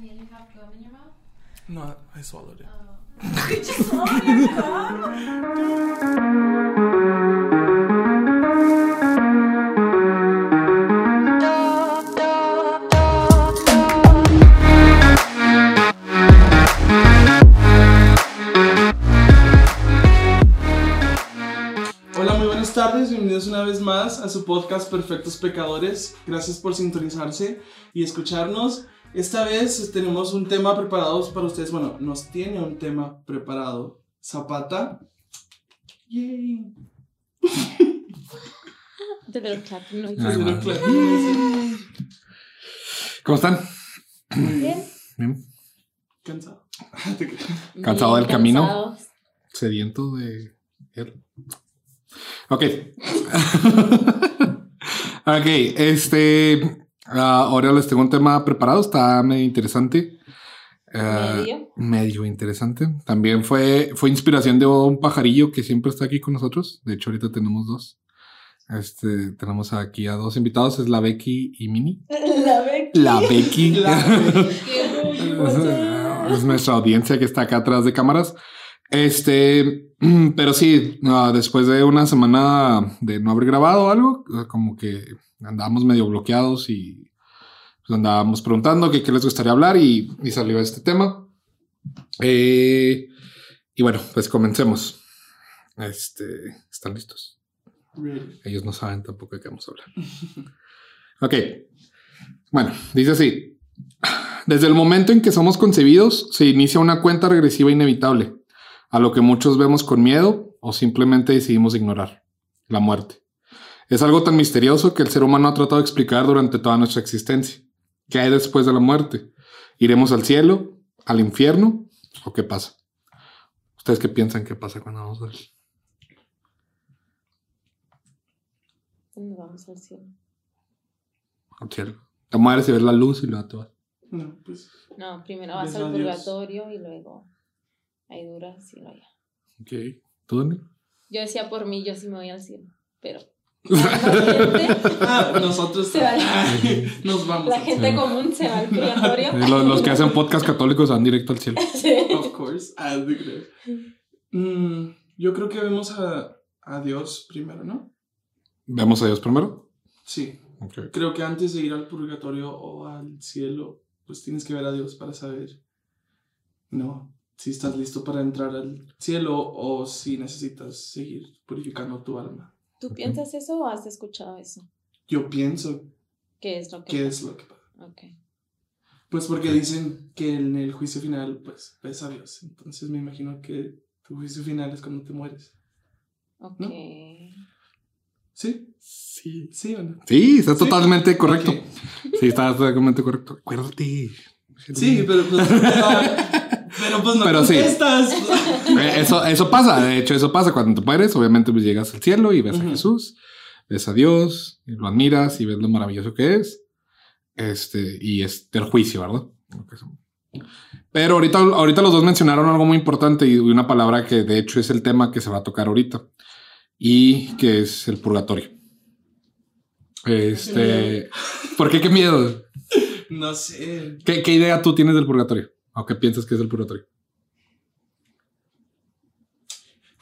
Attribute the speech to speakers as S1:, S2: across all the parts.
S1: Daniel, you have gum in your mouth?
S2: No, I swallowed it. Hola, muy buenas tardes, bienvenidos una vez más a su podcast Perfectos Pecadores. Gracias por sintonizarse y escucharnos. Esta vez tenemos un tema preparado para ustedes. Bueno, nos tiene un tema preparado. Zapata. Yay.
S3: The little
S2: Little clap.
S4: ¿Cómo están?
S3: Bien.
S4: Bien.
S2: Cansado.
S4: ¿Cansado del camino?
S3: cansados.
S4: Sediento de él. Ok. ok, este. Ah, ahora les tengo un tema preparado. Está medio interesante. Ah,
S3: Medio.
S4: medio interesante. También fue, fue inspiración de un pajarillo que siempre está aquí con nosotros. De hecho, ahorita tenemos dos. Este, tenemos aquí a dos invitados, es la Becky y Mini.
S3: La Becky.
S4: La Becky.
S2: La
S3: Qué
S4: Es, nuestra audiencia que está acá atrás de cámaras. Este, pero sí, ah, después de una semana de no haber grabado algo, como que andábamos medio bloqueados y pues, andábamos preguntando qué les gustaría hablar y, y salió este tema. Eh, y bueno, pues comencemos. Este, ¿están listos? Ellos no saben tampoco de qué vamos a hablar. Ok. Bueno, dice así. Desde el momento en que somos concebidos, se inicia una cuenta regresiva inevitable, a lo que muchos vemos con miedo o simplemente decidimos ignorar, la muerte. Es algo tan misterioso que el ser humano ha tratado de explicar durante toda nuestra existencia. ¿Qué hay después de la muerte? ¿Iremos al cielo? ¿Al infierno? ¿O qué pasa? ¿Ustedes qué piensan que pasa cuando vamos al,
S3: ¿Dónde vamos al cielo?
S4: al cielo? Te mueres y ves la luz y luego te vas.
S2: No, pues.
S3: No, primero vas al purgatorio y luego ahí duras y luego ya.
S4: Ok. ¿Tú, Dani?
S3: Yo decía por mí, yo sí me voy al cielo. Pero
S2: nosotros.
S3: Se va.
S2: Nos vamos.
S3: la
S2: al
S3: gente
S4: Sí.
S3: común se va al purgatorio.
S4: Los, los que hacen podcast católicos van directo al cielo.
S3: Sí.
S2: Of course. Ah. Mm, yo creo que vemos a, a Dios primero, ¿no?
S4: Vemos a Dios primero.
S2: Sí. Creo que antes de ir al purgatorio o al cielo, pues tienes que ver a Dios para saber, no, si estás listo para entrar al cielo o si necesitas seguir purificando tu alma.
S3: ¿Tú piensas eso o has escuchado eso?
S2: Yo pienso
S3: ¿Qué es lo que
S2: que
S3: pasa?
S2: es lo que pasa.
S3: Ok.
S2: Pues porque dicen que en el juicio final, pues ves a Dios. Entonces me imagino que tu juicio final es cuando te mueres.
S3: Ok.
S2: ¿No? ¿Sí?
S4: Sí.
S2: ¿Sí o no?
S4: Sí, está
S2: Sí.
S4: totalmente correcto. Sí, está totalmente correcto. Acuérdate.
S2: Sí, pero pues, pero pues no
S4: Pero
S2: contestas.
S4: Eso, eso pasa. De hecho, eso pasa cuando te mueres. Obviamente, pues llegas al cielo y ves a. Jesús, ves a Dios, y lo admiras y ves lo maravilloso que es. Este, y es del juicio, ¿verdad? Pero ahorita, ahorita los dos mencionaron algo muy importante y una palabra que de hecho es el tema que se va a tocar ahorita y que es el purgatorio. Este, ¿por qué qué miedo?
S2: No sé.
S4: ¿Qué, qué idea tú tienes del purgatorio? ¿O qué piensas que es el purgatorio?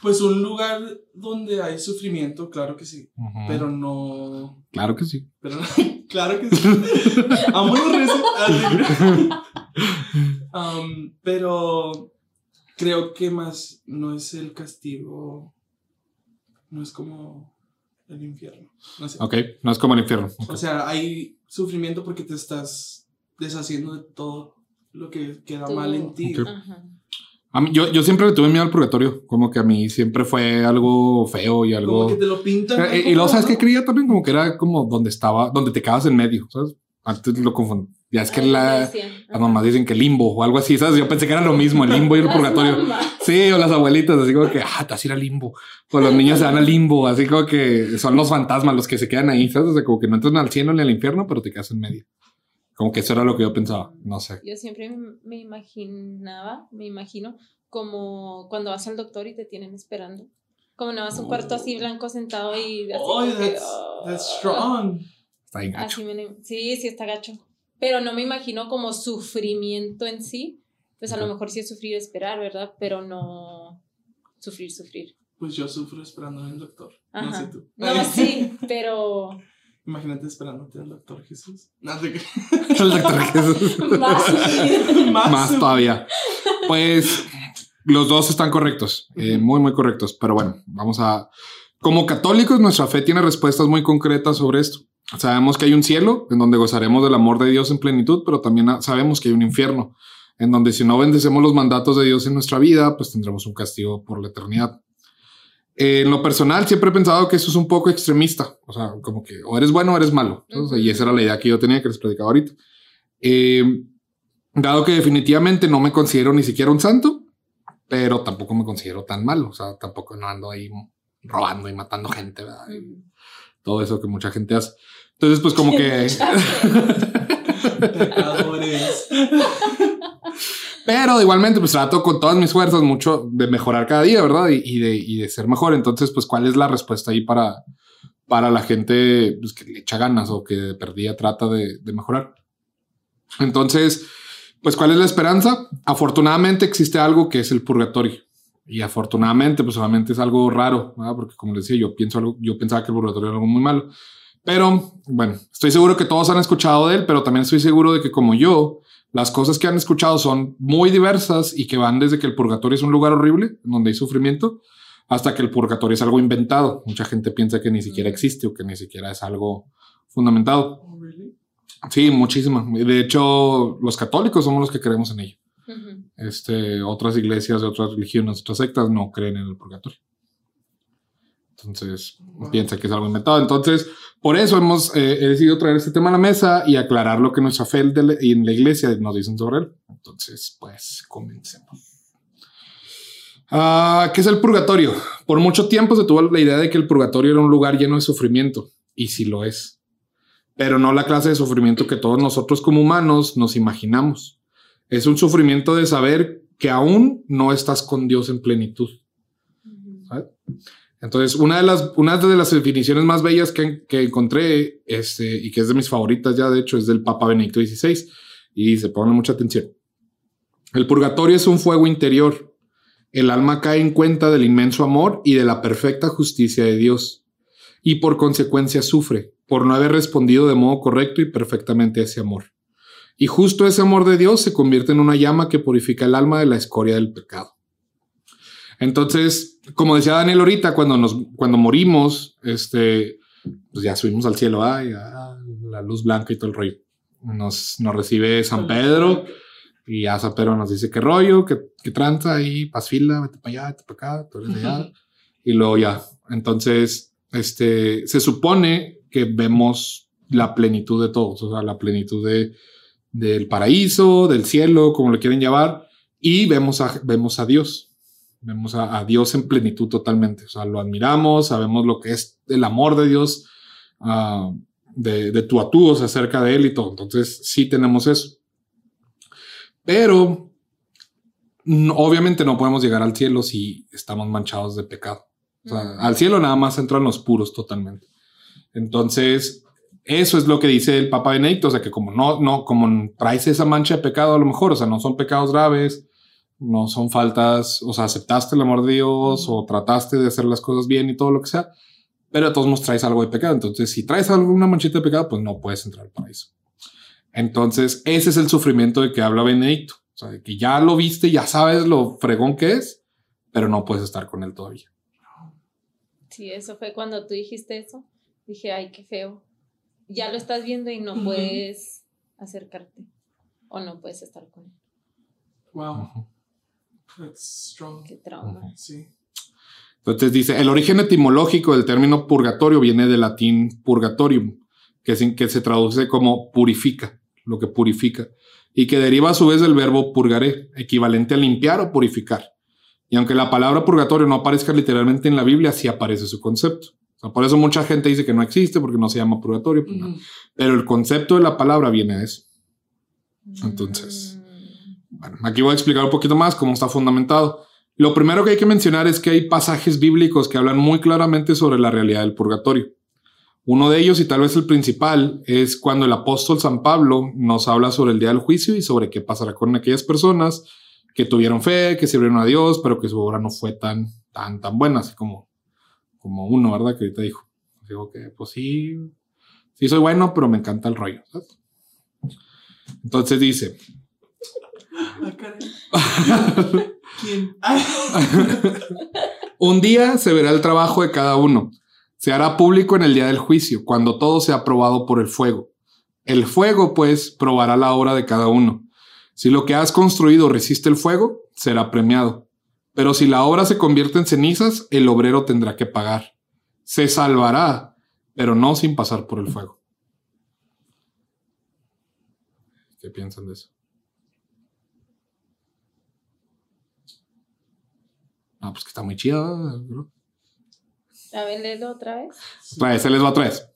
S2: Pues un lugar donde hay sufrimiento, claro que sí. Pero no.
S4: Claro que sí.
S2: Pero claro que sí. Um, pero creo que más no es el castigo. No es como el infierno. No sé.
S4: Ok, no es como el infierno.
S2: O sea, hay sufrimiento porque te estás deshaciendo de todo lo que queda mal en ti.
S3: Ajá.
S4: A mí- yo, yo siempre le tuve miedo al purgatorio. Como que a mí siempre fue algo feo y
S2: Como
S4: algo.
S2: que te lo pintan.
S4: Eh, y, luego, ¿sabes qué creía también? Como que era como donde estaba, donde te quedabas en medio, ¿sabes? Antes lo confundí. Ya es que
S3: Ay,
S4: la, las mamás dicen que limbo o algo así, ¿sabes? Yo pensé que era lo mismo, el limbo y el purgatorio. Sí, o las abuelitas, así como que, ah, te vas a ir al limbo. O los niños se van al limbo, así como que son los fantasmas los que se quedan ahí, ¿sabes? O sea, como que no entran al cielo ni al infierno, pero te quedas en medio. Como que eso era lo que yo pensaba, no sé.
S3: Yo siempre me imaginaba, me imagino, como cuando vas al doctor y te tienen esperando. Como no vas a un cuarto así blanco sentado y así.
S2: Oh,
S3: como que,
S2: that's,
S3: oh,
S2: that's strong.
S4: Está bien gacho.
S3: Así me, sí, sí está gacho. pero no me imagino como sufrimiento en sí. Pues a lo
S4: Ok.
S3: mejor sí es sufrir esperar, ¿verdad? Pero no sufrir, sufrir.
S2: Pues yo sufro esperando al doctor. No
S3: Ajá.
S2: sé tú.
S3: No, sí, pero
S2: Imagínate esperándote al doctor Jesús. No te
S4: El doctor Jesús.
S3: más sufrir.
S2: Más,
S4: Más todavía. Pues los dos están correctos, eh, muy, muy correctos. Pero bueno, vamos a. Como católicos, nuestra fe tiene respuestas muy concretas sobre esto. Sabemos que hay un cielo en donde gozaremos del amor de Dios en plenitud, pero también sabemos que hay un infierno en donde si no obedecemos los mandatos de Dios en nuestra vida, pues tendremos un castigo por la eternidad. Eh, en lo personal, siempre he pensado que eso es un poco extremista. O sea, como que o eres bueno o eres malo. ¿sabes?
S3: Ujú.
S4: Y esa era la idea que yo tenía que les platicaba ahorita. Eh, dado que definitivamente no me considero ni siquiera un santo, pero tampoco me considero tan malo. O sea, tampoco no ando ahí robando y matando gente, ¿verdad? Y todo eso que mucha gente hace. Entonces, pues como que... Pero igualmente, pues trato con todas mis fuerzas mucho de mejorar cada día, ¿verdad? Y, de, y de ser mejor. Entonces, pues, ¿cuál es la respuesta ahí para, para la gente pues, que le echa ganas o que de perdida trata de, mejorar? Entonces, pues, ¿cuál es la esperanza? Afortunadamente existe algo que es el purgatorio. Y afortunadamente, pues, solamente es algo raro, ¿verdad? Porque como les decía, yo pienso yo pensaba que el purgatorio era algo muy malo. Pero, bueno, estoy seguro que todos han escuchado de él, pero también estoy seguro de que como yo, las cosas que han escuchado son muy diversas y que van desde que el purgatorio es un lugar horrible, donde hay sufrimiento, hasta que el purgatorio es algo inventado. Mucha gente piensa que ni siquiera existe o que ni siquiera es algo fundamentado. Sí, muchísima. De hecho, los católicos somos los que creemos en ello. Este, otras iglesias de otras religiones, otras sectas no creen en el purgatorio. Entonces,
S2: Wow.
S4: piensa que es algo inventado. Entonces, por eso hemos eh, he decidido traer este tema a la mesa y aclarar lo que nuestra fe y en la iglesia nos dicen sobre él. Entonces, pues, comencemos. Ah, ¿Qué es el purgatorio? Por mucho tiempo se tuvo la idea de que el purgatorio era un lugar lleno de sufrimiento, y sí lo es, pero no la clase de sufrimiento que todos nosotros como humanos nos imaginamos. Es un sufrimiento de saber que aún no estás con Dios en plenitud.
S3: Ujú.
S4: Entonces, una de las, una de las definiciones más bellas que, que encontré este, y que es de mis favoritas ya, de hecho, es del Papa Benedicto XVI y se pone mucha atención. El purgatorio es un fuego interior. El alma cae en cuenta del inmenso amor y de la perfecta justicia de Dios y por consecuencia sufre por no haber respondido de modo correcto y perfectamente a ese amor. Y justo ese amor de Dios se convierte en una llama que purifica el alma de la escoria del pecado. Entonces, como decía Daniel ahorita, cuando nos, cuando morimos, este, pues ya subimos al cielo, ay, ah, la luz blanca y todo el rollo. Nos, nos recibe San Pedro y ya San Pedro nos dice qué rollo, qué, qué tranza ahí, pas fila, vete para allá, vete para acá, tú eres de allá. y luego ya. Entonces, este, se supone que vemos la plenitud de todos, o sea, la plenitud de, del paraíso, del cielo, como le quieren llamar, y vemos a, vemos a Dios. Vemos a, a Dios en plenitud totalmente. O sea, lo admiramos, sabemos lo que es el amor de Dios, ah, de, de tú a tú, o sea, acerca de Él y todo. Entonces, sí tenemos eso. Pero no- obviamente no podemos llegar al cielo si estamos manchados de pecado. O sea, al cielo nada más entran los puros totalmente. Entonces, eso es lo que dice el Papa Benedicto, o sea, que como no, no, como traes esa mancha de pecado a lo mejor, o sea, no son pecados graves, no son faltas, o sea, aceptaste el amor de Dios o trataste de hacer las cosas bien y todo lo que sea, pero de todos modos traes algo de pecado. Entonces, si traes alguna manchita de pecado, pues no puedes entrar al paraíso. Entonces, ese es el sufrimiento de que habla Benedicto. O sea, de que ya lo viste, ya sabes lo fregón que es, pero no puedes estar con él todavía.
S3: Sí, eso fue cuando tú dijiste eso. Dije, ay, qué feo. Ya lo estás viendo y no puedes acercarte. O no puedes estar con él.
S2: Wow.
S3: Qué trauma.
S2: Sí.
S4: Entonces dice, el origen etimológico del término purgatorio viene del latín purgatorium, que, sin, que se traduce como purifica, lo que purifica, y que deriva a su vez del verbo purgaré, equivalente a limpiar o purificar. Y aunque la palabra purgatorio no aparezca literalmente en la Biblia, sí aparece su concepto. O sea, por eso mucha gente dice que no existe porque no se llama purgatorio, pues no. Pero el concepto de la palabra viene de eso. Entonces. Aquí voy a explicar un poquito más cómo está fundamentado. Lo primero que hay que mencionar es que hay pasajes bíblicos que hablan muy claramente sobre la realidad del purgatorio. Uno de ellos, y tal vez el principal, es cuando el apóstol San Pablo nos habla sobre el día del juicio y sobre qué pasará con aquellas personas que tuvieron fe, que sirvieron a Dios, pero que su obra no fue tan, tan, tan buena, así como, como uno, ¿verdad? Que ahorita dijo. Digo que, pues sí, sí soy bueno, pero me encanta el rollo. Entonces dice.
S2: ¿Quién?
S4: Un día se verá el trabajo de cada uno. Se hará público en el día del juicio, cuando todo sea probado por el fuego. El fuego, pues, probará la obra de cada uno. Si lo que has construido resiste el fuego, será premiado. Pero si la obra se convierte en cenizas, el obrero tendrá que pagar. Se salvará, pero no sin pasar por el fuego. ¿Qué piensan de eso? Ah, pues que está muy chido. ¿no?
S3: A ver, léelo otra vez.
S4: Otra vez, se les va otra vez.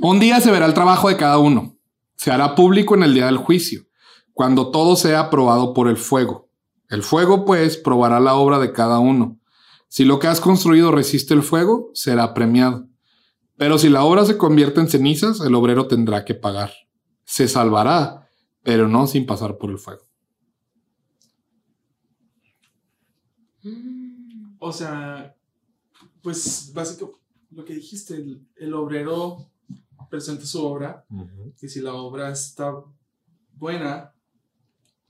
S4: Un día se verá el trabajo de cada uno. Se hará público en el día del juicio, cuando todo sea aprobado por el fuego. El fuego, pues, probará la obra de cada uno. Si lo que has construido resiste el fuego, será premiado. Pero si la obra se convierte en cenizas, el obrero tendrá que pagar. Se salvará, pero no sin pasar por el fuego.
S3: Mm.
S2: O sea, pues básico, lo que dijiste, el, el obrero presenta su obra y si la obra está buena,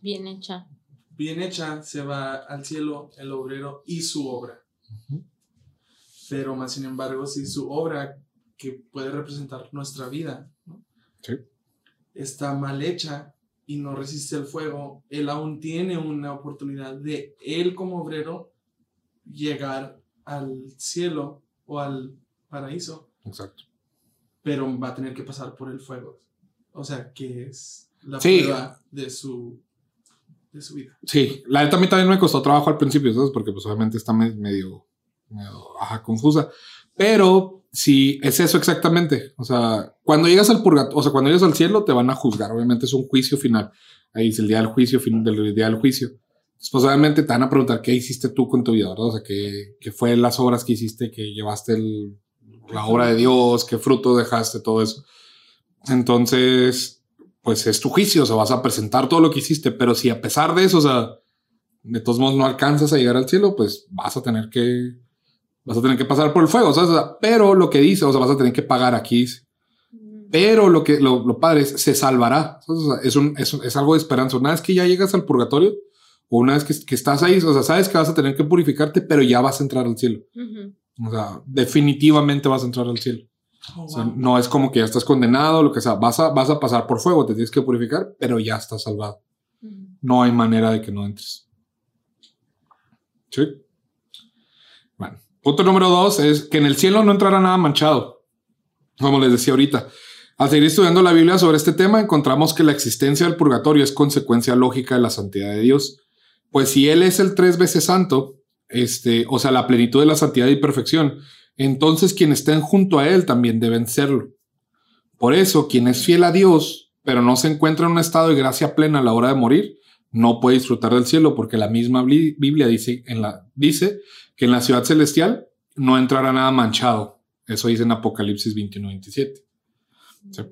S3: Bien hecha.
S2: bien hecha, se va al cielo el obrero y su obra. Pero más sin embargo, si su obra, que puede representar nuestra vida, ¿no?
S4: Sí.
S2: está mal hecha y no resiste el fuego, él aún tiene una oportunidad de él como obrero llegar al cielo o al paraíso,
S4: Exacto.
S2: pero va a tener que pasar por el fuego. O sea, que es la
S4: Sí.
S2: prueba de su, de su vida.
S4: Sí, la neta a mí también me costó trabajo al principio, ¿sabes? Porque pues obviamente está me- medio, medio ajá, confusa. Pero sí, es eso exactamente. O sea, cuando llegas al purgatorio, o sea, cuando llegas al cielo te van a juzgar. Obviamente es un juicio final. Ahí es el día del juicio, fin del día del juicio. Después obviamente te van a preguntar qué hiciste tú con tu vida, ¿verdad? O sea, qué, qué fue las obras que hiciste, que llevaste el- la obra de Dios, qué fruto dejaste, todo eso. Entonces, pues es tu juicio, o sea, vas a presentar todo lo que hiciste, pero si a pesar de eso, o sea, de todos modos no alcanzas a llegar al cielo, pues vas a tener que, vas a tener que pasar por el fuego, ¿sabes? O sea, pero lo que dice, o sea, vas a tener que pagar aquí.
S3: Mm.
S4: Pero lo que, lo, lo padre es, se salvará. ¿sabes? O sea, es, un, es, un- es algo de esperanza. Una vez que ya llegas al purgatorio, o una vez que, que estás ahí, o sea, sabes que vas a tener que purificarte, pero ya vas a entrar al cielo.
S3: Ujú.
S4: O sea, definitivamente vas a entrar al cielo.
S2: Oh,
S4: O sea,
S2: wow.
S4: no es como que ya estás condenado, lo que sea. Vas a, vas a pasar por fuego, te tienes que purificar, pero ya estás salvado.
S3: Ujú.
S4: No hay manera de que no entres. Sí. Bueno, punto número dos es que en el cielo no entrará nada manchado. Como les decía ahorita. Al seguir estudiando la Biblia sobre este tema, encontramos que la existencia del purgatorio es consecuencia lógica de la santidad de Dios. Pues si Él es el tres veces santo, este, o sea, la plenitud de la santidad y perfección, entonces quienes estén junto a Él también deben serlo. Por eso, quien es fiel a Dios, pero no se encuentra en un estado de gracia plena a la hora de morir, no puede disfrutar del cielo, porque la misma Bli- Biblia dice, en la, dice que en la ciudad celestial no entrará nada manchado. Eso dice en Apocalipsis 21-27. Sí.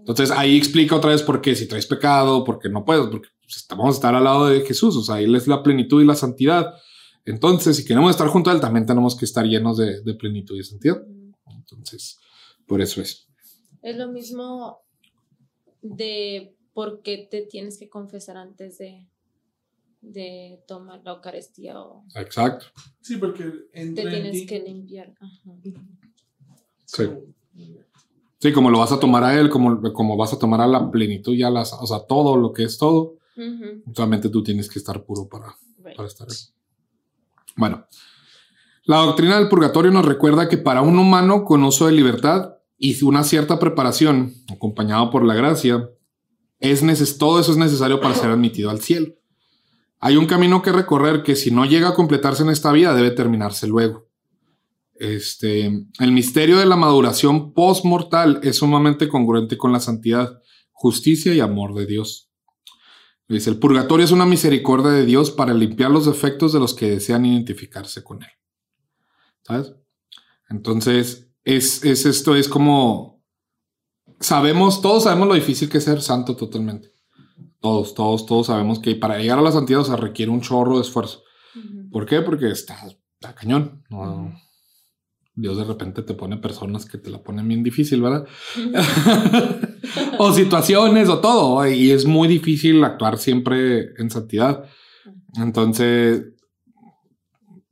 S4: Entonces ahí explica otra vez por qué si traes pecado, porque no puedes, porque pues, vamos a estar al lado de Jesús, o sea, Él es la plenitud y la santidad. Entonces, si queremos estar junto a Él, también tenemos que estar llenos de, de plenitud y santidad. Entonces, por eso es.
S3: Es lo mismo de por qué te tienes que confesar antes de, de tomar la Eucaristía o
S4: Exacto.
S2: Sí, porque
S3: te
S2: en
S3: tienes
S2: ti.
S3: que limpiar. Ajá.
S4: Sí. Sí, como lo vas a tomar a Él, como, como vas a tomar a la plenitud y a las, o sea, todo lo que es todo,
S3: Ujú.
S4: solamente tú tienes que estar puro para,
S3: Right.
S4: para estar ahí. Bueno, la doctrina del purgatorio nos recuerda que para un humano con uso de libertad y una cierta preparación, acompañado por la gracia, es neces todo eso es necesario para ser admitido al cielo. Hay un camino que recorrer que si no llega a completarse en esta vida debe terminarse luego. Este, el misterio de la maduración post-mortal es sumamente congruente con la santidad, justicia y amor de Dios. Dice, el purgatorio es una misericordia de Dios para limpiar los defectos de los que desean identificarse con Él. ¿Sabes? Entonces, es, es esto, es como sabemos, todos sabemos lo difícil que es ser santo totalmente. Todos, todos, todos sabemos que para llegar a la santidad se requiere un chorro de esfuerzo. ¿Por qué? Porque está, está cañón. No, Dios de repente te pone personas que te la ponen bien difícil, ¿verdad? o situaciones o todo. Y es muy difícil actuar siempre en santidad. Entonces,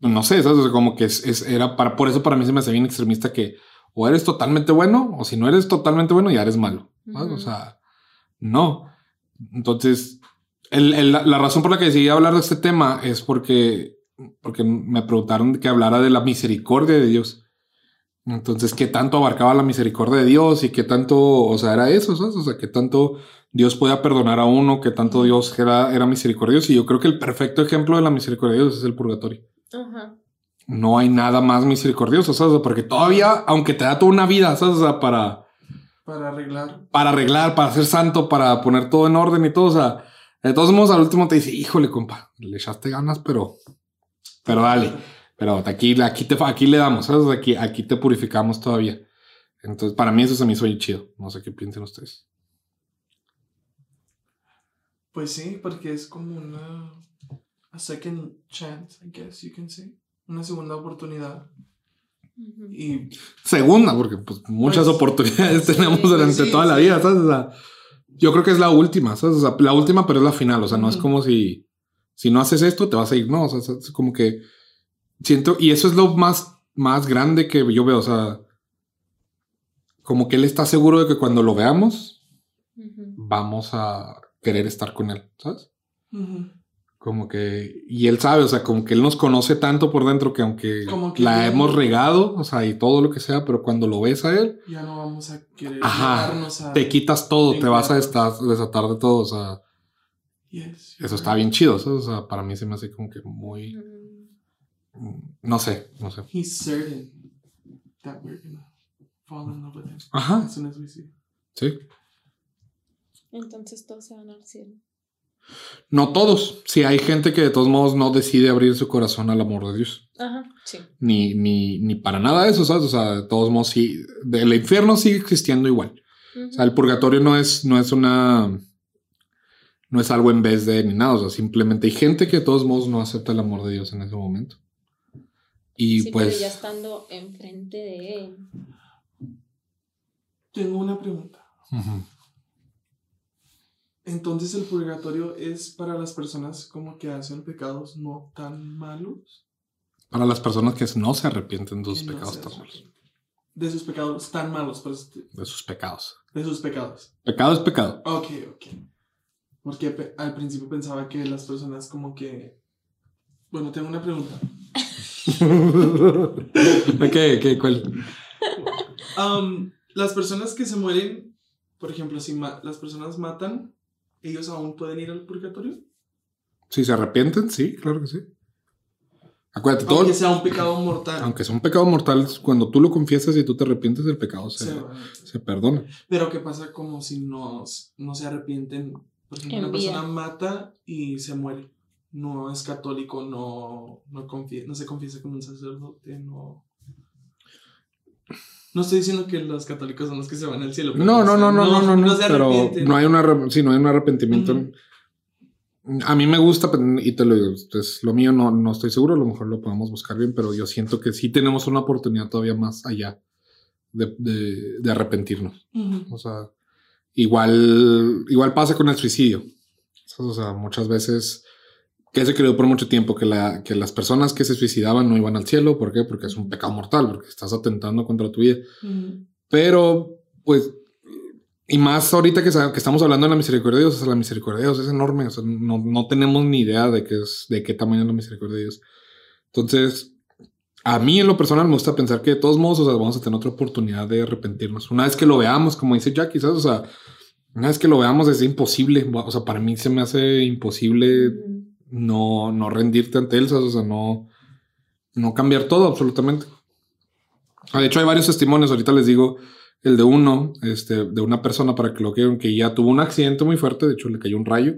S4: no sé, ¿sabes? O sea, como que es, es- era para, por eso para mí se me hace bien extremista que o eres totalmente bueno o si no eres totalmente bueno ya eres malo. O sea, no. Entonces, el- el- la, razón por la que decidí hablar de este tema es porque, porque me preguntaron que hablara de la misericordia de Dios. Entonces, ¿qué tanto abarcaba la misericordia de Dios y qué tanto, o sea, era eso, ¿sabes? O sea, qué tanto Dios podía perdonar a uno, qué tanto Dios era, era misericordioso. Y yo creo que el perfecto ejemplo de la misericordia de Dios es el purgatorio.
S3: Ajá.
S4: No hay nada más misericordioso, ¿sabes? O sea, Porque todavía, aunque te da toda una vida, ¿sabes? O sea, para,
S2: Para arreglar.
S4: para arreglar, para ser santo, para poner todo en orden y todo. O sea, de todos modos, al último te dice, híjole, compa, le echaste ganas, pero, pero dale. Pero aquí, aquí, te, aquí le damos, ¿sabes? Aquí, aquí te purificamos todavía. Entonces, para mí eso se me hizo chido. No sé qué piensen ustedes.
S2: Pues sí, porque es como una. A second chance, I guess you can say. Una segunda oportunidad.
S3: Ujú.
S2: Y
S4: Segunda, porque pues, muchas
S2: Pues,
S4: oportunidades
S3: sí,
S4: tenemos
S3: pues
S4: durante
S2: sí,
S4: toda la
S2: sí.
S4: vida, ¿sabes? O sea, yo creo que es la última, ¿sabes? O sea, la última, pero es la final. O sea, no es
S2: Ujú.
S4: como si, si no haces esto, te vas a ir. No, o sea, es como que siento, y eso es lo más, más grande que yo veo. O sea, como que él está seguro de que cuando lo veamos,
S3: Ujú.
S4: vamos a querer estar con él, ¿sabes?
S2: ujú,
S4: Como que, y él sabe, o sea, como que él nos conoce tanto por dentro que aunque
S2: Como que
S4: la
S2: ya-
S4: hemos regado, o sea, y todo lo que sea, pero cuando lo ves a él,
S2: ya no vamos a querer
S4: Ajá,
S2: a.
S4: te quitas todo, te vas a desatar de todo, o sea,
S2: Yes,
S4: eso está bien chido, ¿sabes? o sea, para mí se me hace como que muy, no sé, no sé.
S2: He's certain that we're gonna fall in love with him
S4: Ajá,
S2: as soon as we see.
S4: sí.
S3: Entonces todos se van al cielo.
S4: No todos, sí hay gente que de todos modos no decide abrir su corazón al amor de Dios.
S3: Ajá, sí.
S4: Ni, ni, ni para nada de eso, ¿sabes? O sea, de todos modos sí, el infierno sigue existiendo igual. O sea, el purgatorio no es, no es una. No es algo en vez de ni nada. O sea, simplemente hay gente que de todos modos no acepta el amor de Dios en ese momento. Y
S3: sí,
S4: pues.
S3: pero ya estando enfrente de él.
S2: Tengo una pregunta.
S4: ujú.
S2: Entonces, el purgatorio es para las personas como que hacen pecados no tan malos.
S4: Para las personas que no se arrepienten de sus
S2: no
S4: pecados tan malos.
S2: De sus pecados tan malos, pues, de-
S4: sus pecados.
S2: de sus pecados.
S4: Pecado es pecado.
S2: Ok, ok. Porque al principio pensaba que las personas como que... Bueno, tengo una pregunta.
S4: ok, ok, ¿cuál?
S2: Am, las personas que se mueren, por ejemplo, si las personas matan, ¿ellos aún pueden ir al purgatorio?
S4: Si se arrepienten, sí, claro que sí. Acuérdate, todo.
S2: Aunque sea un pecado mortal.
S4: Aunque sea un pecado mortal, cuando tú lo confiesas y tú te arrepientes del pecado, se,
S2: se
S4: se perdona.
S2: Pero ¿qué pasa como si no, no se arrepienten? Por ejemplo,
S3: En
S2: una
S3: vida.
S2: persona mata y se muere. No es católico, no, no, confie- no se confiesa con un sacerdote, no... No estoy diciendo que los católicos son los que se van al cielo.
S4: No, no, no, no, no, no, no,
S2: se
S4: pero no hay, una, sí, no hay un arrepentimiento.
S2: Ujú.
S4: A mí me gusta, y te lo digo, es lo mío no, no estoy seguro, a lo mejor lo podemos buscar bien, pero yo siento que sí tenemos una oportunidad todavía más allá de, de- de arrepentirnos.
S2: Ujú.
S4: O sea, igual, igual pasa con el suicidio. O sea, muchas veces que se creyó por mucho tiempo que, la, que las personas que se suicidaban no iban al cielo. ¿Por qué? Porque es un pecado mortal, porque estás atentando contra tu vida.
S2: Ujú.
S4: Pero, pues, y más ahorita que, que estamos hablando de la misericordia de Dios, o sea, la misericordia de Dios es enorme. O sea, no, no tenemos ni idea de qué es, de qué tamaño es la misericordia de Dios. Entonces, a mí en lo personal me gusta pensar que de todos modos, o sea, vamos a tener otra oportunidad de arrepentirnos. Una vez que lo veamos, como dice Jackie, ¿sabes? O sea, una vez que lo veamos es imposible. O sea, para mí se me hace imposible
S3: Ujú.
S4: No, no rendirte ante él, ¿sabes? o sea, no, no cambiar todo absolutamente. Ah, De hecho, hay varios testimonios. Ahorita les digo el de uno, este, de una persona para que lo quieran, que ya tuvo un accidente muy fuerte. De hecho, le cayó un rayo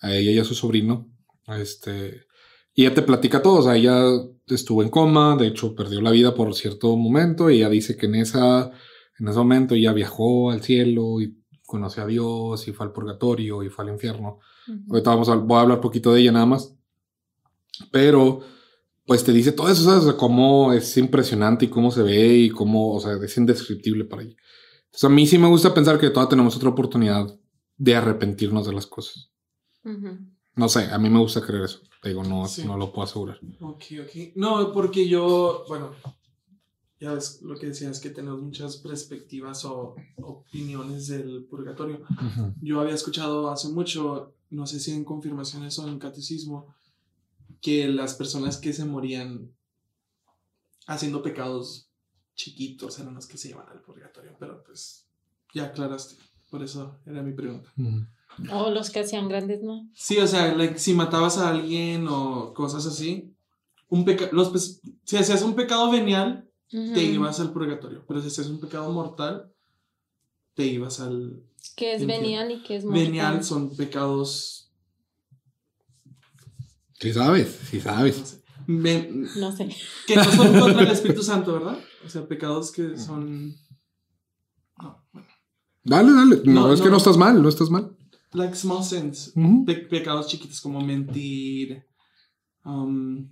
S4: a ella y a su sobrino. Este, Y ella te platica todo. O sea, ella estuvo en coma, de hecho perdió la vida por cierto momento. Y ella dice que en, esa, en ese momento ella viajó al cielo y conoció a Dios y fue al purgatorio y fue al infierno. Ahorita vamos a, voy a hablar poquito de ella nada más. Pero, pues te dice todo eso, ¿sabes? O sea, cómo es impresionante y cómo se ve y cómo, o sea, es indescriptible para ella. Entonces, a mí sí me gusta pensar que todavía tenemos otra oportunidad de arrepentirnos de las cosas.
S3: Ujú.
S4: No sé, a mí me gusta creer eso. Te digo, no,
S2: Sí.
S4: no lo puedo asegurar.
S2: Ok, ok. No, porque yo, bueno, ya ves lo que decías, que tenemos muchas perspectivas o opiniones del purgatorio. Yo había escuchado hace mucho, no sé si en confirmaciones o en catecismo, que las personas que se morían haciendo pecados chiquitos eran los que se iban al purgatorio, pero pues ya aclaraste, por eso era mi pregunta.
S4: Ujú.
S3: O los que hacían grandes, ¿no?
S2: Sí, o sea, like, si matabas a alguien o cosas así, un peca los pe- si hacías un pecado venial,
S3: Ujú.
S2: te ibas al purgatorio, pero si hacías un pecado mortal, te ibas al
S3: Que es venial y que es mortal.
S2: venial, son pecados,
S4: Sí sabes, sí
S2: no
S4: sabes.
S2: sé, ven-
S3: No sé.
S2: que no son contra el Espíritu Santo, ¿verdad? O sea, pecados que son... No, bueno,
S4: Dale, dale. No,
S2: No,
S4: es que
S2: no.
S4: no estás mal, no estás mal.
S2: like small sins,
S4: Ujú.
S2: pe- pecados chiquitos como mentir, um,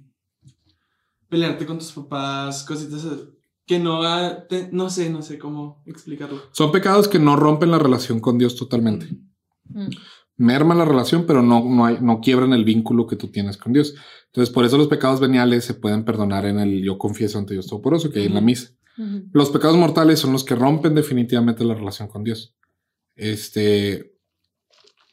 S2: pelearte con tus papás, cositas así, que no, ha- te- no sé, no sé cómo explicarlo.
S4: Son pecados que no rompen la relación con Dios totalmente.
S3: Mm.
S4: merman la relación, pero no, no, hay, no quiebran el vínculo que tú tienes con Dios. Entonces, por eso los pecados veniales se pueden perdonar en el yo confieso ante Dios Todopoderoso, que hay en la misa. Los pecados mortales son los que rompen definitivamente la relación con Dios. Este.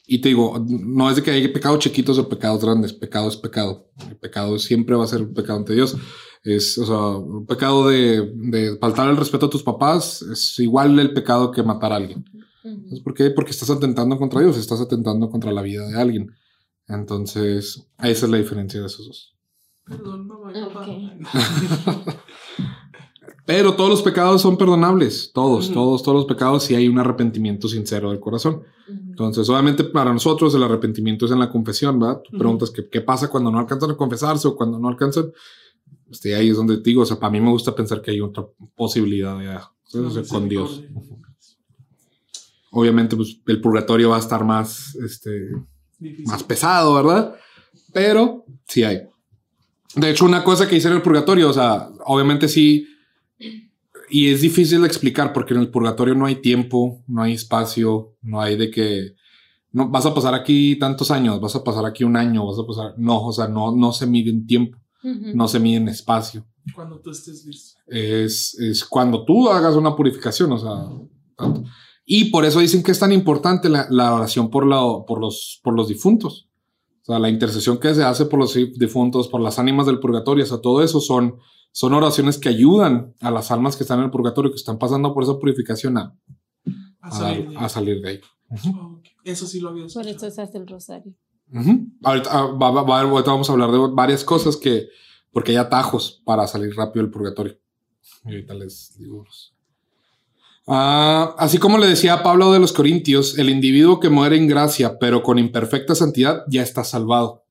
S4: Y te digo, no es de que hay pecados chiquitos o pecados grandes. Pecado es pecado. El pecado siempre va a ser un pecado ante Dios. Es, o sea, un pecado de, de faltar el respeto a tus papás es igual el pecado que matar a alguien.
S3: Ujú.
S4: ¿Sabes por qué? Porque estás atentando contra Dios, estás atentando contra la vida de alguien. Entonces, esa es la diferencia de esos dos.
S2: Perdón, mamá, papá.
S4: Pero todos los pecados son perdonables, todos,
S2: Ujú.
S4: todos, todos los pecados si hay un arrepentimiento sincero del corazón.
S3: Ujú.
S4: Entonces, obviamente para nosotros el arrepentimiento es en la confesión, ¿verdad? Tú
S2: Ujú.
S4: preguntas que, qué pasa cuando no alcanzan a confesarse o cuando no alcanzan. Este, ahí es donde te digo, o sea, para mí me gusta pensar que hay otra posibilidad de, ¿sabes? O sea, con Dios. Obviamente, pues el purgatorio va a estar más, este,
S2: Difícil.
S4: más pesado, ¿verdad? Pero sí hay. De hecho, una cosa que hice en el purgatorio, o sea, obviamente sí, y es difícil de explicar porque en el purgatorio no hay tiempo, no hay espacio, no hay de que no vas a pasar aquí tantos años, vas a pasar aquí un año, vas a pasar, no, o sea, no, no se mide en tiempo,
S3: Ujú.
S4: no se mide en espacio.
S2: Cuando tú estés listo.
S4: Es, es cuando tú hagas una purificación, o sea, tanto. Y por eso dicen que es tan importante la, la oración por, la, por, los, por los difuntos. O sea, la intercesión que se hace por los difuntos, por las ánimas del purgatorio, o sea, todo eso son, son oraciones que ayudan a las almas que están en el purgatorio, que están pasando por esa purificación a,
S2: A
S4: a,
S2: salir de-
S4: a salir de ahí.
S2: Ah. Eso sí lo había
S3: Por eso se hace el rosario.
S4: Ahorita, ah, va- va- va- ahorita vamos a hablar de varias cosas que, porque hay atajos para salir rápido del purgatorio. Y ahorita les digo. Ah, así como le decía Pablo de los Corintios, el individuo que muere en gracia, pero con imperfecta santidad, ya está salvado.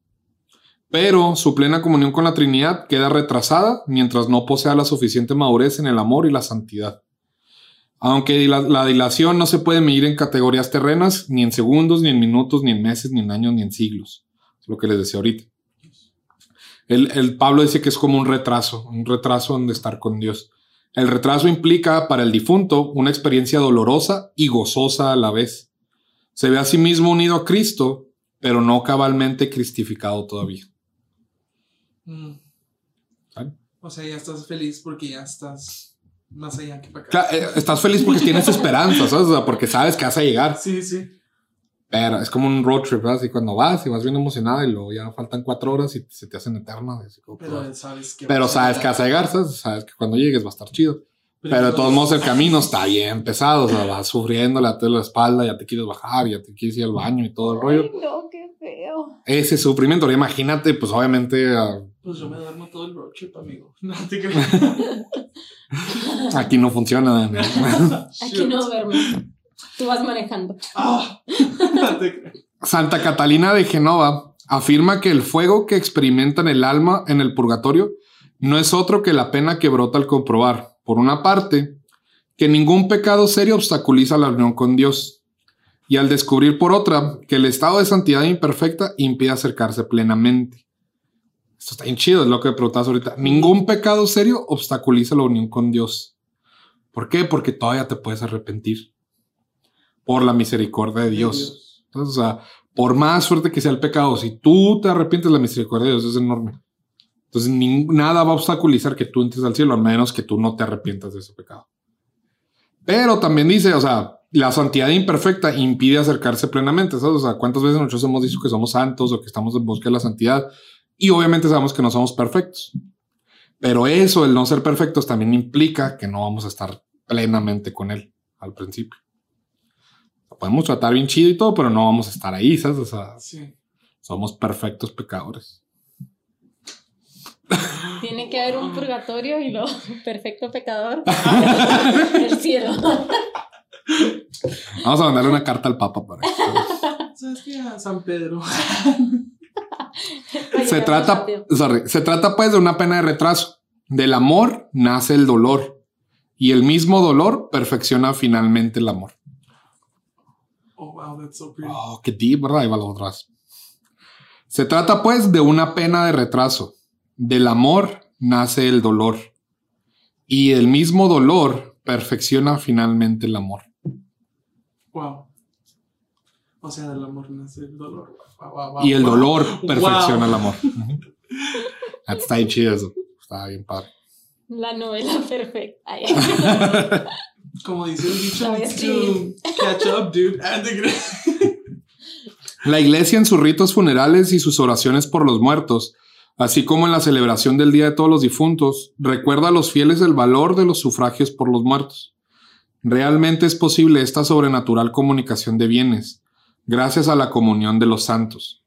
S4: Pero su plena comunión con la Trinidad queda retrasada mientras no posea la suficiente madurez en el amor y la santidad. Aunque la, la dilación no se puede medir en categorías terrenas, ni en segundos, ni en minutos, ni en meses, ni en años, ni en siglos. Es lo que les decía ahorita. El, el Pablo dice que es como un retraso, un retraso en estar con Dios. El retraso implica para el difunto una experiencia dolorosa y gozosa a la vez. Se ve a sí mismo unido a Cristo, pero no cabalmente cristificado todavía.
S2: Mm. O sea, ya estás feliz porque ya estás más allá que para acá.
S4: Claro, eh, estás feliz porque tienes esperanza, ¿sabes? O sea, porque sabes que vas a llegar.
S2: Sí, sí.
S4: Pero es como un road trip, ¿verdad? Así cuando vas y vas bien emocionado y luego ya faltan cuatro horas y se te hacen eternas. así como
S2: Pero sabes que.
S4: Pero
S2: vas a
S4: sabes que
S2: llegar.
S4: vas a llegar, ¿sabes? Sabes que cuando llegues va a estar chido. Pero de todos modos el camino está bien pesado, o sea, vas sufriendo, le la espalda, ya te quieres bajar, ya te quieres ir al baño y todo el rollo.
S3: Ay, no, qué
S4: Ese sufrimiento, ahora imagínate, pues obviamente ah,
S2: Pues yo me duermo todo el road trip, amigo. No te creas.
S4: aquí no funciona. ¿no?
S3: Aquí no duermes. Tú vas manejando.
S2: Ah, no te creas.
S4: Santa Catalina de Genova afirma que el fuego que experimentan el alma en el purgatorio no es otro que la pena que brota al comprobar, por una parte, que ningún pecado serio obstaculiza la unión con Dios, y al descubrir por otra que el estado de santidad imperfecta impide acercarse plenamente. Esto está bien chido, es lo que preguntas ahorita. Ningún pecado serio obstaculiza la unión con Dios. ¿Por qué? Porque todavía te puedes arrepentir por la misericordia de Dios. Entonces, o sea, por más fuerte que sea el pecado, si tú te arrepientes, la misericordia de Dios es enorme. Entonces, nada va a obstaculizar que tú entres al cielo, al menos que tú no te arrepientas de ese pecado. Pero también dice, o sea, la santidad imperfecta impide acercarse plenamente. ¿sabes? O sea, ¿cuántas veces nosotros hemos dicho que somos santos o que estamos en búsqueda de la santidad? Y obviamente sabemos que no somos perfectos. Pero eso, el no ser perfectos, también implica que no vamos a estar plenamente con él al principio. Lo podemos tratar bien chido y todo, pero no vamos a estar ahí, ¿sabes? O sea, somos perfectos pecadores.
S3: Tiene que haber un purgatorio y lo perfecto pecador. el cielo.
S4: Vamos a mandarle una carta al Papa para eso.
S2: ¿Sabes qué? A San Pedro
S4: se trata, se trata pues de una pena de retraso. Del amor nace el dolor y el mismo dolor perfecciona finalmente el amor.
S2: Oh, wow, that's so pretty.
S4: Oh, qué deep, ¿verdad? Ahí va lo atrás. Se trata pues de una pena de retraso. Del amor nace el dolor y el mismo dolor perfecciona finalmente el amor.
S2: Wow. O sea, del amor nace el dolor.
S4: y el dolor perfecciona el amor. Está bien chido eso. Está bien padre.
S3: La novela perfecta.
S2: Como dice el dicho, catch up, dude.
S4: La iglesia en sus ritos funerales y sus oraciones por los muertos, así como en la celebración del Día de Todos los Difuntos, recuerda a los fieles el valor de los sufragios por los muertos. Realmente es posible esta sobrenatural comunicación de bienes, gracias a la comunión de los santos.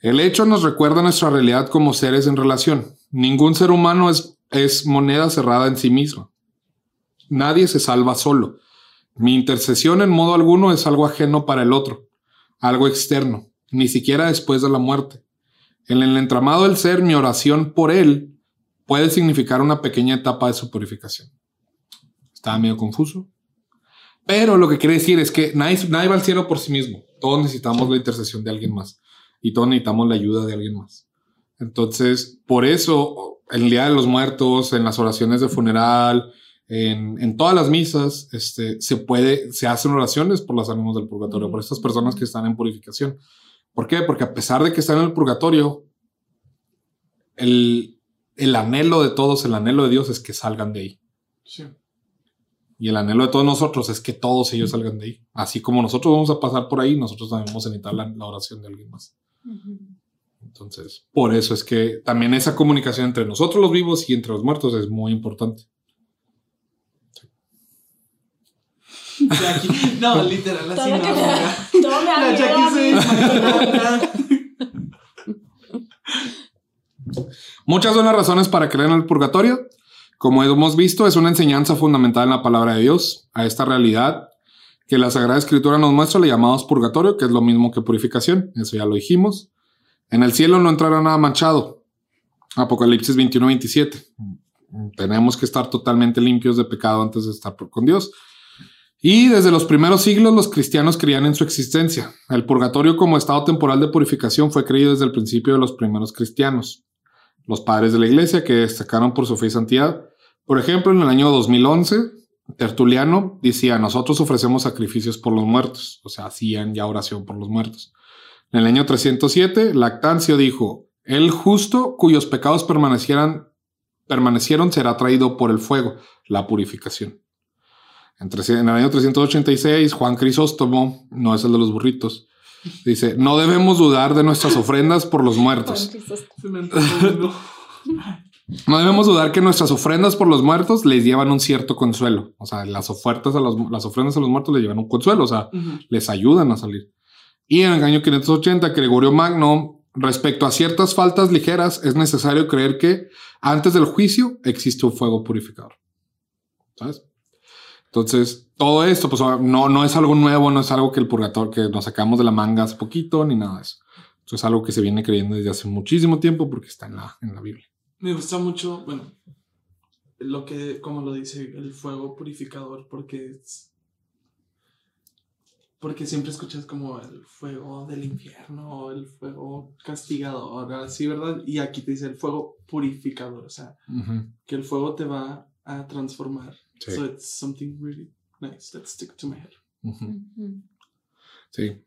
S4: El hecho nos recuerda nuestra realidad como seres en relación. Ningún ser humano es, moneda cerrada en sí mismo. Nadie se salva solo. Mi intercesión en modo alguno es algo ajeno para el otro, algo externo, ni siquiera después de la muerte. En el entramado del ser, mi oración por él puede significar una pequeña etapa de su purificación. Estaba medio confuso. Pero lo que quiere decir es que nadie, nadie va al cielo por sí mismo. Todos necesitamos la intercesión de alguien más y todos necesitamos la ayuda de alguien más. Entonces, por eso, en el Día de los Muertos, en las oraciones de funeral, en, en, todas las misas, este, se puede, se hacen oraciones por los ánimos del purgatorio, por estas personas que están en purificación. ¿Por qué? Porque a pesar de que están en el purgatorio, el, el anhelo de todos, el anhelo de Dios es que salgan de ahí. Sí. Y el anhelo de todos nosotros es que todos ellos salgan de ahí. Así como nosotros vamos a pasar por ahí, nosotros también vamos a necesitar la, oración de alguien más. Entonces, por eso es que también esa comunicación entre nosotros los vivos y entre los muertos es muy importante.
S2: no, literal, así no.
S4: Muchas son las razones para creer en el purgatorio. Como hemos visto, es una enseñanza fundamental en la palabra de Dios a esta realidad que la Sagrada Escritura nos muestra, le llamamos purgatorio, que es lo mismo que purificación, eso ya lo dijimos. En el cielo no entrará nada manchado. Apocalipsis 21, 27. Tenemos que estar totalmente limpios de pecado antes de estar con Dios. Y desde los primeros siglos los cristianos creían en su existencia. El purgatorio como estado temporal de purificación fue creído desde el principio de los primeros cristianos los padres de la iglesia que destacaron por su fe y santidad. Por ejemplo, en el año 2011, Tertuliano decía, nosotros ofrecemos sacrificios por los muertos, o sea, hacían ya oración por los muertos. En el año 307, Lactancio dijo, el justo cuyos pecados permanecieran, permanecieron será traído por el fuego, la purificación. En, el año 386, Juan Crisóstomo, no es el de los burritos, Dice, no debemos dudar de nuestras ofrendas por los muertos. No debemos dudar que nuestras ofrendas por los muertos les llevan un cierto consuelo. O sea, las ofertas a los, las ofrendas a los muertos les llevan un consuelo, o sea, les ayudan a salir. Y en el año 580, Gregorio Magno, respecto a ciertas faltas ligeras, es necesario creer que antes del juicio existe un fuego purificador. ¿Sabes? Entonces, todo esto, pues no, no es algo nuevo, no es algo que el purgatorio, que nos sacamos de la manga hace poquito, ni nada de eso. Eso es algo que se viene creyendo desde hace muchísimo tiempo porque está en la, en la Biblia.
S2: Me gusta mucho, bueno, lo que, como lo dice, el fuego purificador, porque es- porque siempre escuchas como el fuego del infierno, el fuego castigador, así, ¿verdad? Y aquí te dice el fuego purificador, o sea, que el fuego te va a transformar.
S4: Sí.
S2: So it's something really nice that stick to my head.
S4: Sí,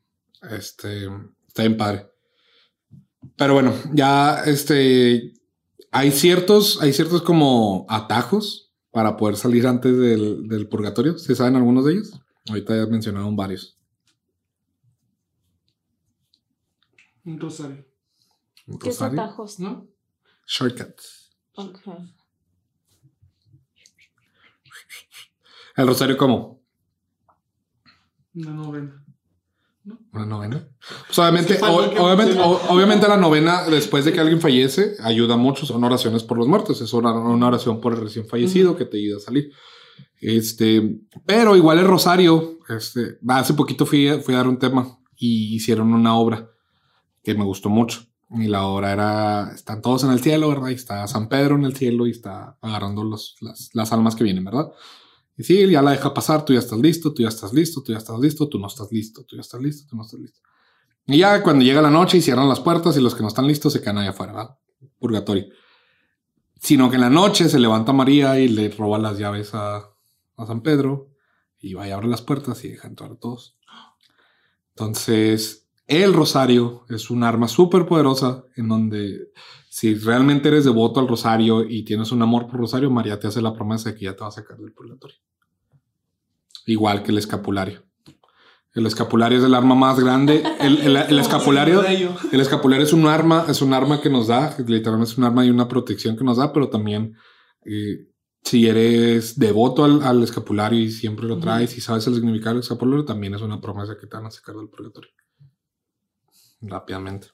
S4: este, está bien padre. Pero bueno, ya este, hay ciertos, hay ciertos como atajos para poder salir antes del, del purgatorio. ¿Se saben algunos de ellos? Ahorita ya mencionaron varios.
S2: Un rosario,
S4: Un
S3: ¿Qué es
S4: rosario,
S3: atajos?
S2: ¿no?
S4: Shortcuts.
S3: Ok.
S4: El rosario como
S2: Una novena.
S4: una novena. Pues obviamente,
S2: Es que fue lo
S4: o-
S2: que
S4: obviamente, o- obviamente la novena después de que alguien fallece ayuda mucho. Son oraciones por los muertos. Es una, una oración por el recién fallecido que te ayuda a salir. Este, pero igual el rosario, este, hace poquito fui, a- fui a dar un tema y hicieron una obra que me gustó mucho. Y la obra era, están todos en el cielo, ¿verdad? Y está San Pedro en el cielo y está agarrando los, las, las almas que vienen, ¿verdad? Y sí, ya la deja pasar, tú ya estás listo, tú ya estás listo, tú ya estás listo, tú no estás listo, tú ya estás listo, tú no estás listo. Y ya cuando llega la noche y cierran las puertas y los que no están listos se quedan allá afuera, ¿verdad? Purgatorio. Sino que en la noche se levanta María y le roba las llaves a, a San Pedro y va y abre las puertas y deja entrar a todos. Entonces, el rosario es un arma súper poderosa en donde si realmente eres devoto al rosario y tienes un amor por rosario, María te hace la promesa de que ya te va a sacar del purgatorio. Igual que el escapulario. El escapulario es el arma más grande. El, el- el escapulario, el escapulario es un arma, es un arma que nos da, literalmente es un arma y una protección que nos da, pero también eh, si eres devoto al, al escapulario y siempre lo traes y sabes el significado del escapulario, también es una promesa que te van a sacar del purgatorio. Rápidamente.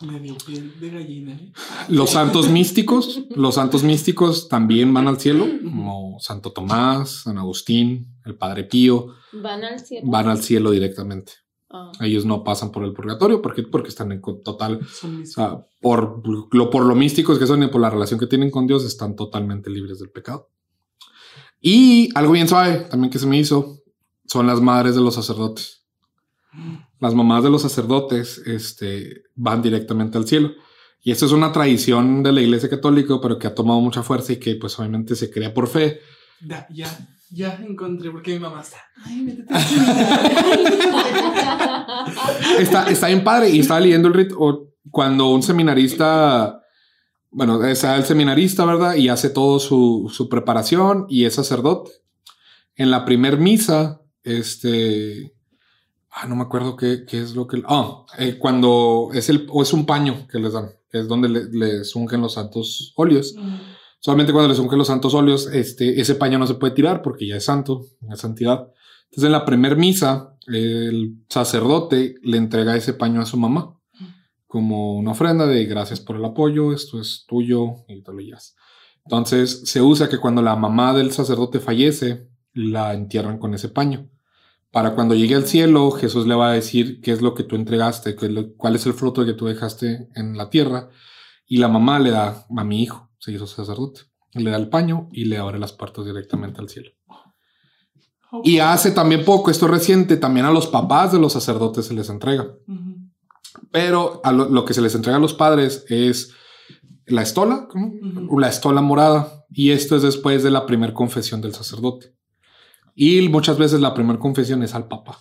S2: Me dio piel de gallina. ¿eh?
S4: Los santos místicos, los santos místicos también van al cielo, como Santo Tomás, San Agustín, el Padre Pío,
S3: ¿Van al cielo?
S4: van al cielo directamente.
S3: Ah.
S4: Ellos no pasan por el purgatorio, ¿por qué? Porque están en total, o sea, por lo, por lo místicos que son y por la relación que tienen con Dios, están totalmente libres del pecado. Y algo bien suave también que se me hizo son las madres de los sacerdotes. Las mamás de los sacerdotes este, van directamente al cielo. Y esto es una tradición de la Iglesia Católica, pero que ha tomado mucha fuerza y que pues obviamente se crea por fe.
S2: Ya, ya, ya encontré porque mi mamá está. Ay, métete.
S4: Está, está bien padre y estaba leyendo el rito cuando un seminarista, bueno, está el seminarista, ¿verdad? Y hace todo su, su preparación y es sacerdote. En la primer misa, este, ah, no me acuerdo qué, qué es lo que, ah, eh, cuando es el, o es un paño que les dan, que es donde le- les ungen los santos óleos. Solamente cuando les ungen los santos óleos, este, ese paño no se puede tirar porque ya es santo, es santidad. Entonces en la primer misa, el sacerdote le entrega ese paño a su mamá como una ofrenda de gracias por el apoyo, esto es tuyo y te lo llevas. Entonces se usa que cuando la mamá del sacerdote fallece, la entierran con ese paño. Para cuando llegue al cielo, Jesús le va a decir qué es lo que tú entregaste, qué es lo- cuál es el fruto que tú dejaste en la tierra. Y la mamá le da a mi hijo, se hizo sacerdote, le da el paño y le abre las puertas directamente al cielo. Y hace también poco, esto es reciente, también a los papás de los sacerdotes se les entrega. Pero a lo, lo que se les entrega a los padres es la estola, la estola morada. Y esto es después de la primera confesión del sacerdote. Y muchas veces la primera confesión es al papá.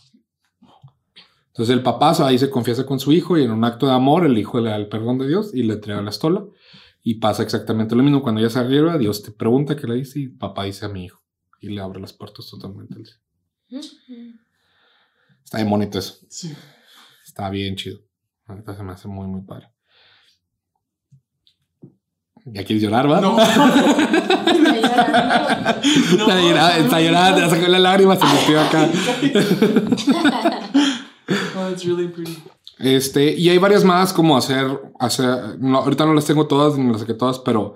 S4: Entonces el papá ahí se confiesa con su hijo y en un acto de amor el hijo le da el perdón de Dios y le entrega la estola. Y pasa exactamente lo mismo. Cuando ella se arriba, Dios te pregunta qué le dice y papá dice a mi hijo. Y le abre las puertas totalmente. Está bien bonito eso.
S2: Sí.
S4: Está bien chido. Ahorita se me hace muy, muy padre. ¿Ya quieres llorar, va?
S2: No.
S4: Está llorando, está llorando, sacó la lágrima, se metió acá.
S2: Oh, it's really pretty.
S4: Este, y hay varias más como hacer, hacer, no, ahorita no las tengo todas, ni las saqué todas, pero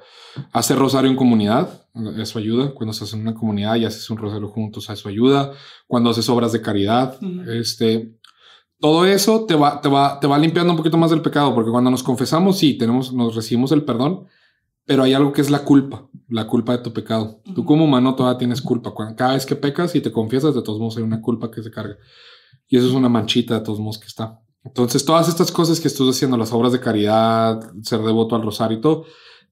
S4: hacer rosario en comunidad, eso ayuda. Cuando estás en una comunidad y haces un rosario juntos, eso ayuda. Cuando haces obras de caridad,
S2: Ujú.
S4: este, todo eso te va, te va, te va limpiando un poquito más del pecado, porque cuando nos confesamos, sí, tenemos, nos recibimos el perdón, pero hay algo que es la culpa, la culpa de tu pecado. Tú como humano todavía tienes culpa. cada vez que pecas y te confiesas, de todos modos hay una culpa que se carga. Y eso es una manchita de todos modos que está. Entonces, todas estas cosas que estás haciendo, las obras de caridad, ser devoto al rosario y todo,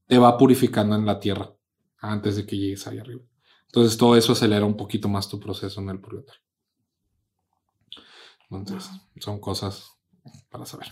S4: te va purificando en la tierra antes de que llegues ahí arriba. Entonces, todo eso acelera un poquito más tu proceso en el purgatorio. Entonces, son cosas para saber.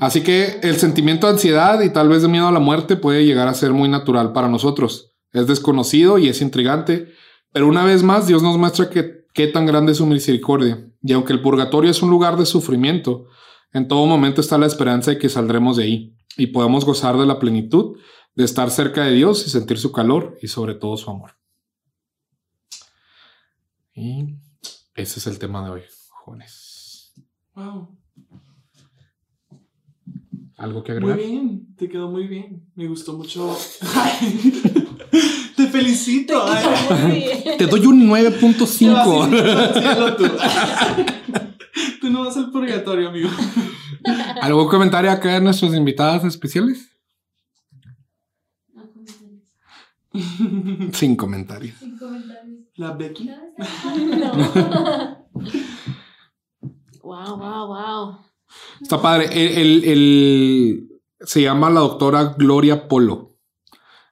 S4: Así que el sentimiento de ansiedad y tal vez de miedo a la muerte puede llegar a ser muy natural para nosotros. Es desconocido y es intrigante, pero una vez más Dios nos muestra que qué tan grande es su misericordia. Y aunque el purgatorio es un lugar de sufrimiento, en todo momento está la esperanza de que saldremos de ahí y podamos gozar de la plenitud de estar cerca de Dios y sentir su calor y sobre todo su amor. Y ese es el tema de hoy, jóvenes.
S2: Wow.
S4: ¿Algo que agregar?
S2: Muy bien, te quedó muy bien. Me gustó mucho. te felicito.
S4: Te, doy un 9.5.
S2: Tú. tú no vas al purgatorio, amigo.
S4: ¿Algún comentario acá de nuestros invitados especiales? Sin comentarios.
S3: Sin comentarios.
S2: ¿La Becky?
S3: No. wow, wow, wow.
S4: Está padre. El, se llama la doctora Gloria Polo.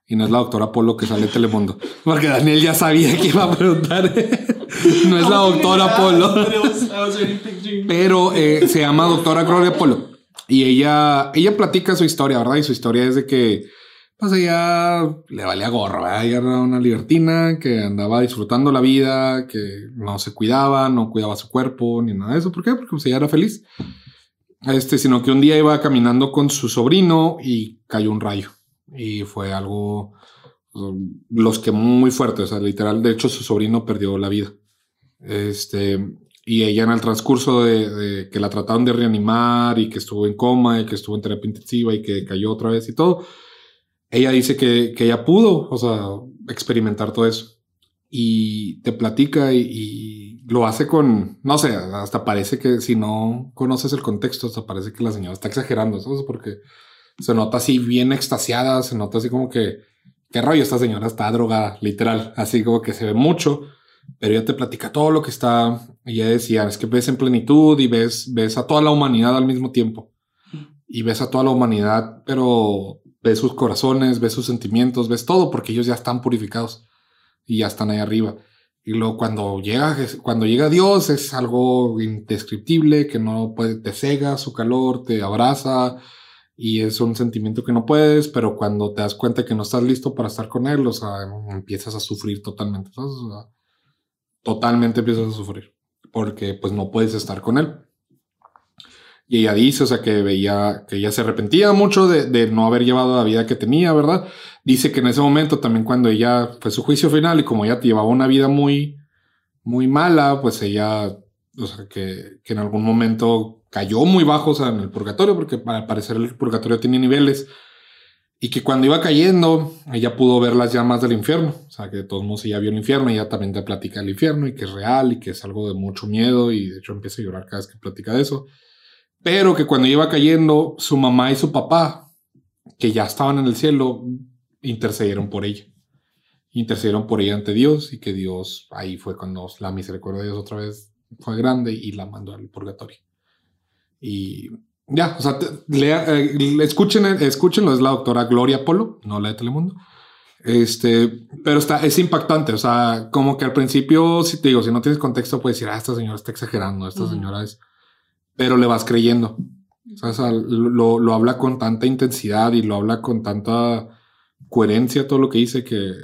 S4: Y no es la doctora Polo que sale en Telemundo. Porque Daniel ya sabía que iba a preguntar. no es la doctora Polo. Pero eh, se llama doctora Gloria Polo. Y ella, ella platica su historia, ¿verdad? Y su historia es de que, pues ella le valía gorro, ¿verdad? Ella era una libertina que andaba disfrutando la vida, que no se cuidaba, no cuidaba su cuerpo, ni nada de eso. ¿Por qué? Porque pues, ella era feliz. Este, sino que un día iba caminando con su sobrino y cayó un rayo. Y fue algo, los quemó muy fuerte, o sea, literal, de hecho su sobrino perdió la vida. Este, y ella en el transcurso de, que la trataron de reanimar y que estuvo en coma y que estuvo en terapia intensiva y que cayó otra vez y todo, ella dice que, que ella pudo, o sea, experimentar todo eso. Y te platica y lo hace con, no sé, hasta parece que si no conoces el contexto, hasta parece que la señora está exagerando, ¿sabes? Porque se nota así bien extasiada, se nota así como que, qué rollo, esta señora está drogada, literal, así como que se ve mucho, pero ella te platica todo lo que está, ella decía, es que ves en plenitud y ves, ves a toda la humanidad al mismo tiempo, y ves a toda la humanidad, pero ves sus corazones, ves sus sentimientos, ves todo, porque ellos ya están purificados y ya están ahí arriba. Y luego cuando llega, cuando llega Dios es algo indescriptible, que no puede, te cega su calor, te abraza y es un sentimiento que no puedes, pero cuando te das cuenta que no estás listo para estar con Él, o sea, empiezas a sufrir totalmente, totalmente empiezas a sufrir, porque pues no puedes estar con Él. Y ella dice, o sea, que veía que ella se arrepentía mucho de, no haber llevado la vida que tenía, ¿verdad? Dice que en ese momento también cuando ella fue su juicio final y como ella llevaba una vida muy, muy mala, pues ella, o sea, que, que en algún momento cayó muy bajo, o sea, en el purgatorio, porque al parecer el purgatorio tiene niveles. Y que cuando iba cayendo, ella pudo ver las llamas del infierno. O sea, que de todos modos ella vio el infierno y ella también te platica del infierno y que es real y que es algo de mucho miedo. Y de hecho empieza a llorar cada vez que platica de eso pero que cuando iba cayendo, su mamá y su papá, que ya estaban en el cielo, intercedieron por ella. Intercedieron por ella ante Dios y que Dios, ahí fue cuando la misericordia de Dios otra vez fue grande y la mandó al purgatorio. Y ya, o sea, eh, escuchen, escúchenlo, es la doctora Gloria Polo, no la de Telemundo. Este, pero está, es impactante, o sea, como que al principio, si te digo, si no tienes contexto, puedes decir, ah, esta señora está exagerando, esta señora es pero le vas creyendo. O sea, lo, lo, habla con tanta intensidad y lo habla con tanta coherencia todo lo que dice que,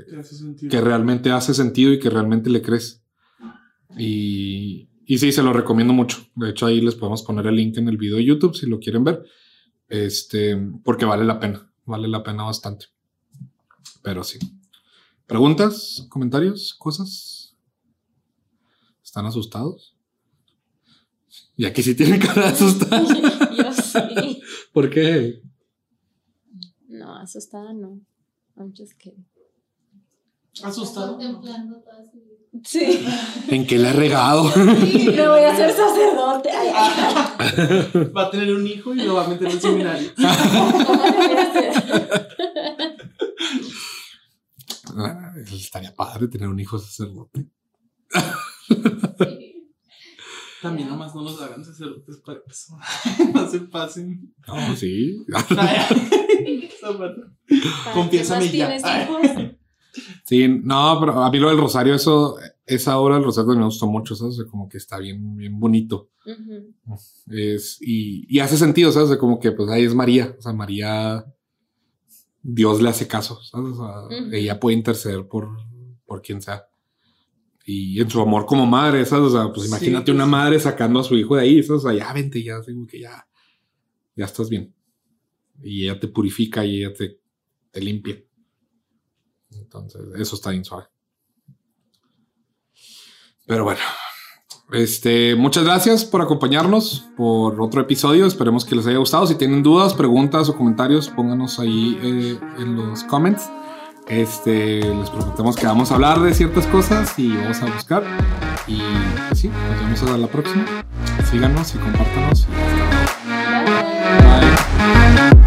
S4: que realmente hace sentido y que realmente le crees. Y, y sí, se lo recomiendo mucho. De hecho, ahí les podemos poner el link en el video de YouTube si lo quieren ver. Este, porque vale la pena, vale la pena bastante. Pero sí. ¿Preguntas? ¿Comentarios? ¿Cosas? ¿Están asustados? Y aquí sí tiene cara de asustada.
S3: Yo sí.
S4: ¿Por qué?
S3: No, asustada no. I'm just kidding.
S2: Asustado.
S1: Contemplando toda su vida.
S3: Sí.
S4: ¿En qué le he regado?
S3: Me voy a hacer sacerdote. Ay, ay,
S2: Va a tener un hijo y lo va a meter en el seminario.
S3: ¿Cómo le voy a hacer?
S4: Ah, Estaría padre tener un hijo sacerdote.
S2: También nomás no los hagan sacerdotes para eso. no se pasen.
S4: No, sí.
S2: Parte.
S3: ¿Para
S2: Confiésame ya.
S4: Sí, no, pero a mí lo del rosario, eso, esa obra del rosario me gustó mucho, ¿sabes? O sea, como que está bien, bien bonito. Es, y, y hace sentido, ¿sabes? O sea, como que pues ahí es María. O sea, María, Dios le hace caso, ¿sabes? O sea,
S3: Ujú.
S4: ella puede interceder por, por quien sea. Y en su amor como madre, ¿sabes? O sea, pues
S2: Sí,
S4: imagínate
S2: pues.
S4: una madre sacando a su hijo de ahí, ¿sabes? O sea, ya vente, ya, como que ya, ya estás bien. Y ella te purifica y ella te, te limpia. Entonces, eso está bien suave. Pero bueno, este, muchas gracias por acompañarnos por otro episodio. Esperemos que les haya gustado. Si tienen dudas, preguntas o comentarios, pónganos ahí eh, en los comments. Este, les prometemos que vamos a hablar de ciertas cosas y vamos a buscar. Y pues sí, nos vemos hasta la próxima. Síganos y compártanos. Bye.